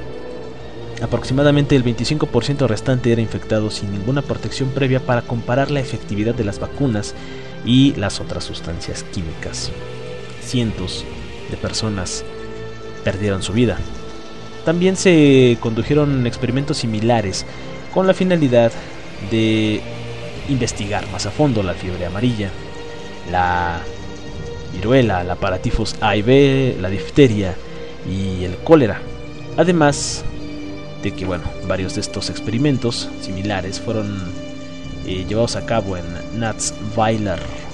Speaker 2: Aproximadamente el 25% restante era infectado sin ninguna protección previa para comparar la efectividad de las vacunas y las otras sustancias químicas. Cientos de personas perdieron su vida. También se condujeron experimentos similares con la finalidad de investigar más a fondo la fiebre amarilla, la viruela, la paratifus A y B, la difteria y el cólera. Además de que, bueno, varios de estos experimentos similares fueron eh, llevados a cabo en Natzweiler, Y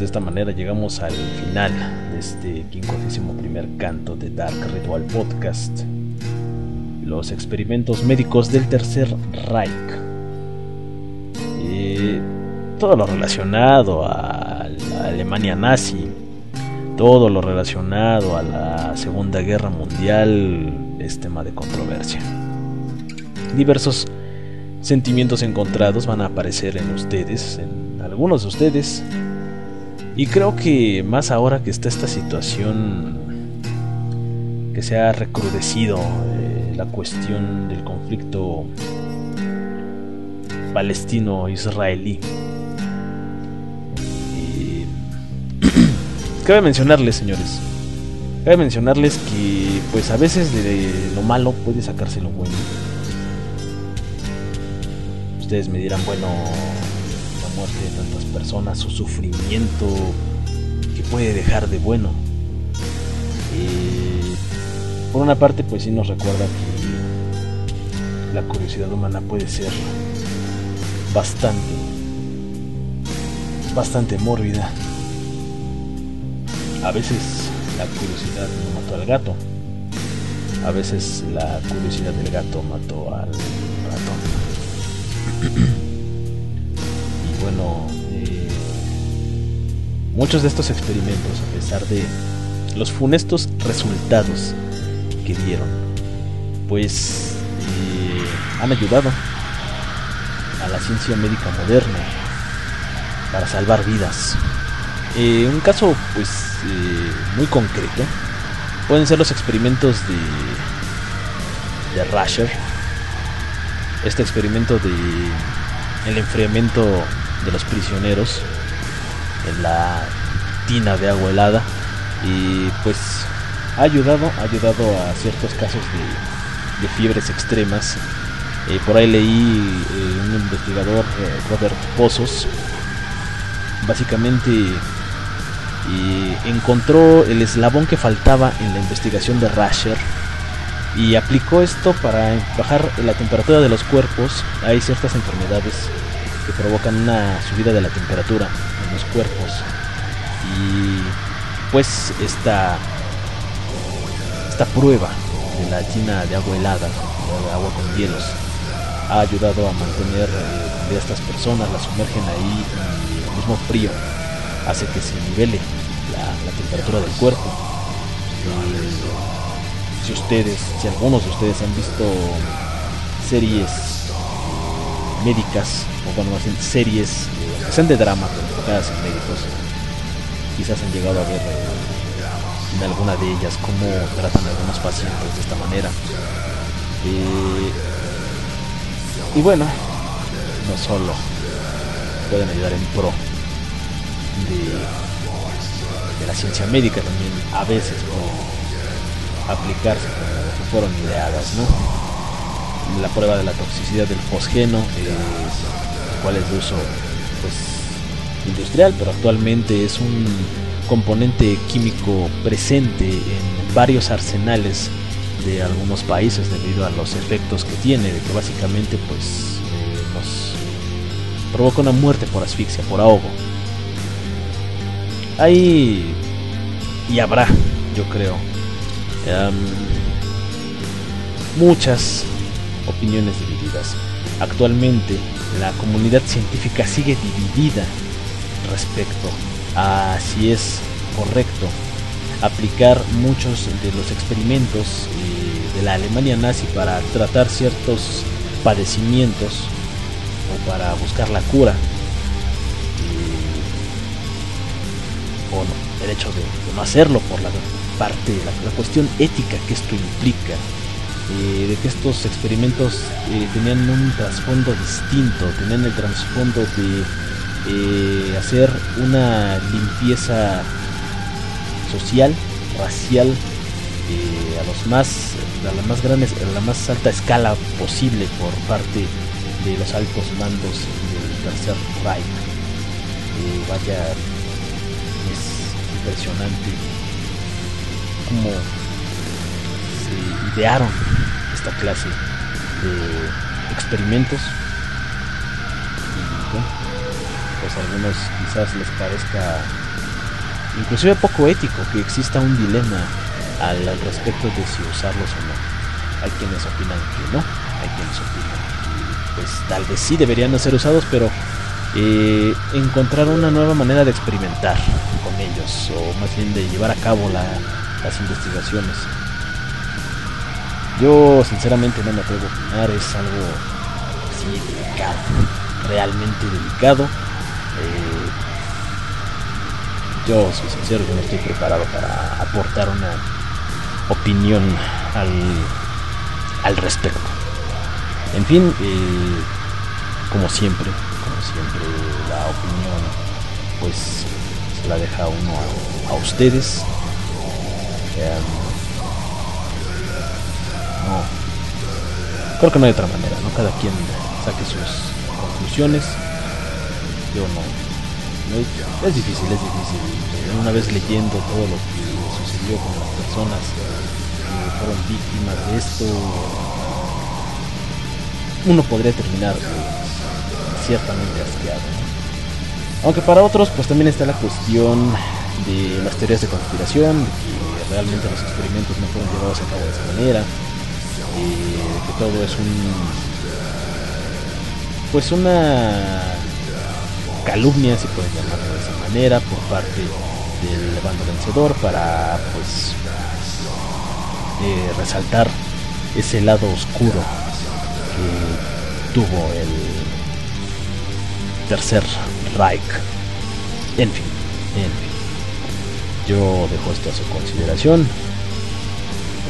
Speaker 2: de esta manera llegamos al final de este 51 primer canto de Dark Ritual Podcast. Los experimentos médicos del Tercer Reich. Y todo lo relacionado a la Alemania nazi, todo lo relacionado a la Segunda Guerra Mundial es tema de controversia. Diversos sentimientos encontrados van a aparecer en ustedes, en algunos de ustedes. Y creo que más ahora que está esta situación que se ha recrudecido eh, la cuestión del conflicto palestino-israelí. Y cabe mencionarles, señores, cabe mencionarles que pues a veces de lo malo puede sacarse lo bueno ustedes me dirán, bueno, muerte de tantas personas, su sufrimiento, ¿qué puede dejar de bueno? por una parte, pues sí nos recuerda que la curiosidad humana puede ser bastante, bastante mórbida. A veces la curiosidad no mató al gato, a veces la curiosidad del gato mató al muchos de estos experimentos, a pesar de los funestos resultados que dieron, pues eh, han ayudado a la ciencia médica moderna para salvar vidas. Eh, un caso pues muy concreto pueden ser los experimentos de, de Rasher este experimento de el enfriamiento de los prisioneros la tina de agua helada y pues ha ayudado ha ayudado a ciertos casos de, fiebres extremas eh, por ahí leí eh, un investigador eh, Robert Pozos básicamente encontró el eslabón que faltaba en la investigación de Rasher y aplicó esto para bajar la temperatura de los cuerpos. Hay ciertas enfermedades que provocan una subida de la temperatura los cuerpos. Y pues esta esta prueba de la tina de agua helada, de agua con hielos, ha ayudado a mantener eh, a estas personas, las sumergen ahí y el mismo frío hace que se nivele la, temperatura del cuerpo. Si ustedes, si algunos de ustedes han visto series médicas, o bueno, más series que sean de drama, en médicos, quizás han llegado a ver eh, en alguna de ellas cómo tratan a algunos pacientes de esta manera. Y bueno, no solo pueden ayudar en pro de, la ciencia médica, también a veces aplicarse como fueron ideadas, ¿no? La prueba de la toxicidad del fosgeno, eh, cual es de uso pues, industrial, pero actualmente es un componente químico presente en varios arsenales de algunos países debido a los efectos que tiene, de que básicamente pues eh, nos provoca una muerte por asfixia, por ahogo. Hay y habrá, yo creo, muchas opiniones divididas. Actualmente la comunidad científica sigue dividida respecto a si es correcto aplicar muchos de los experimentos eh, de la Alemania nazi para tratar ciertos padecimientos o para buscar la cura. o el hecho de, no hacerlo por la parte, la, la cuestión ética que esto implica, eh, de que estos experimentos eh, tenían un trasfondo distinto, tenían el trasfondo de eh, hacer una limpieza social, racial, a los más, a la más a la más alta escala posible por parte de los altos mandos del tercer Reich. vaya, es impresionante cómo se idearon esta clase de experimentos. Pues algunos quizás les parezca inclusive poco ético que exista un dilema al, respecto de si usarlos o no. Hay quienes opinan que no, hay quienes opinan que pues tal vez sí deberían ser usados, pero eh, encontrar una nueva manera de experimentar con ellos, o más bien de llevar a cabo las investigaciones. Yo sinceramente no me atrevo a opinar, es algo así delicado, realmente delicado. Yo soy sincero, yo no estoy preparado para aportar una opinión al, al respecto. En fin, eh, como siempre, como siempre, la opinión pues se la deja uno a, ustedes. No, creo que no hay otra manera, ¿no? Cada quien saque sus conclusiones. Yo no, es difícil, es difícil. Una vez leyendo todo lo que sucedió con las personas que fueron víctimas de esto, uno podría terminar ciertamente asqueado. Aunque para otros pues también está la cuestión de las teorías de conspiración, de que realmente los experimentos no fueron llevados a cabo de esa manera, eh, de que todo es un pues una calumnia, si pueden llamarlo de esa manera, por parte del bando vencedor para pues eh, resaltar ese lado oscuro que tuvo el tercer Reich. En fin, en fin. Yo dejo esto a su consideración.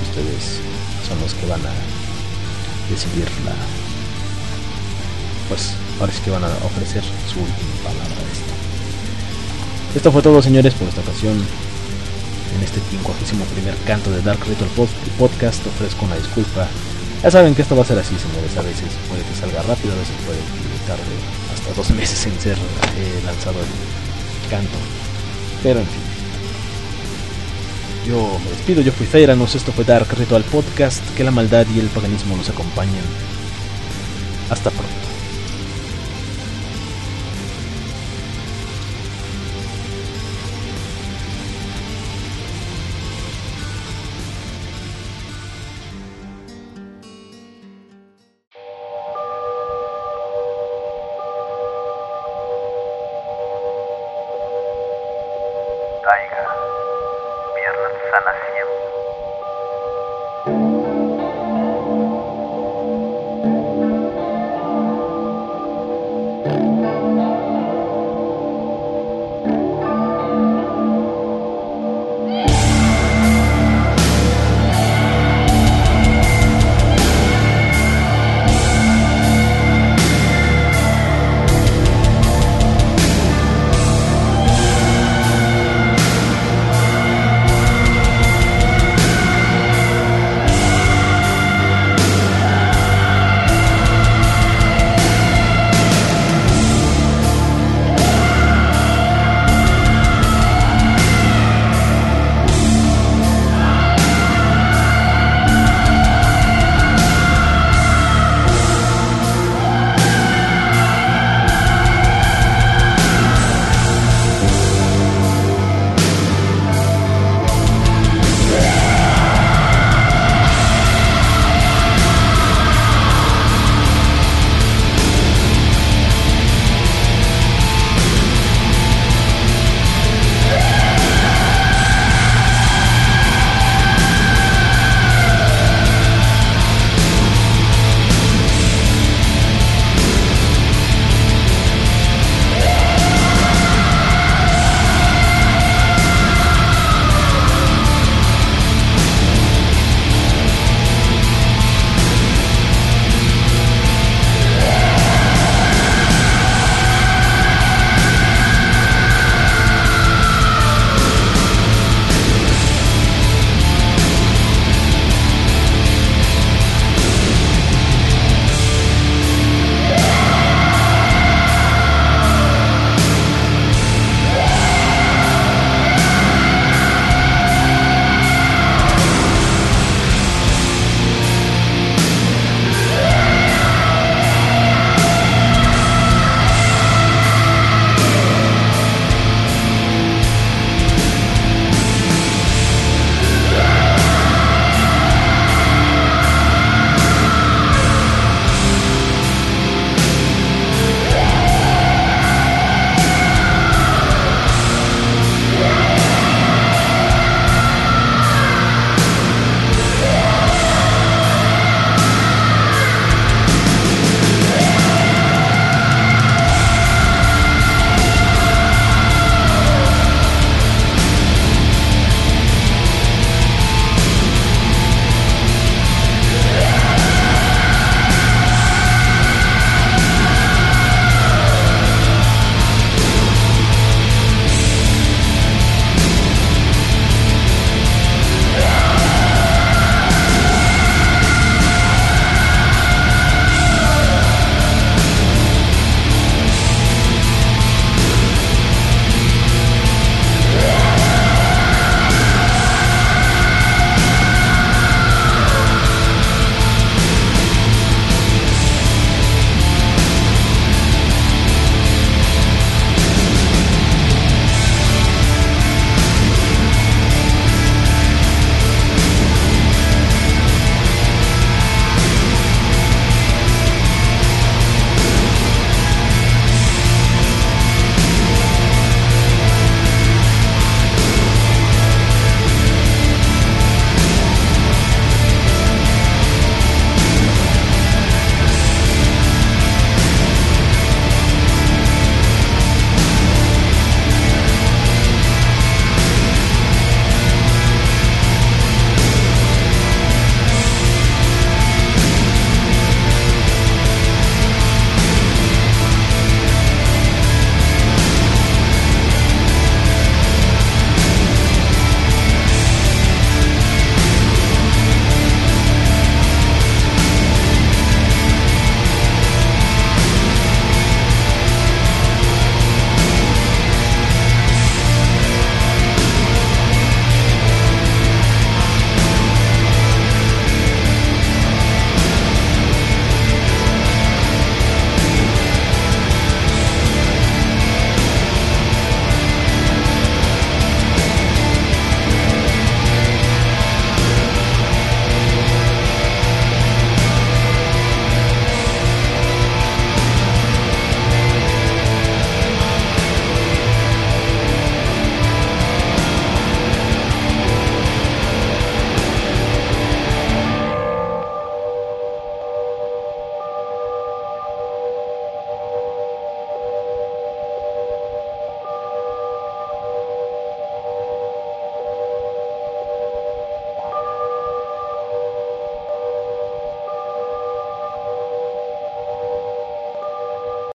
Speaker 2: Ustedes son los que van a decidir la. Pues ahora es que van a ofrecer su última palabra de esto. Esto fue todo, señores, por esta ocasión. En este 51 primer canto de Dark Ritual Podcast ofrezco una disculpa. Ya saben que esto va a ser así, señores. A veces puede que salga rápido, a veces puede que tarde hasta dos meses en ser eh, lanzado el canto. Pero en fin. Yo me despido, yo fui Feiranos, esto fue Dark Ritual Podcast. Que la maldad y el paganismo nos acompañen. Hasta pronto.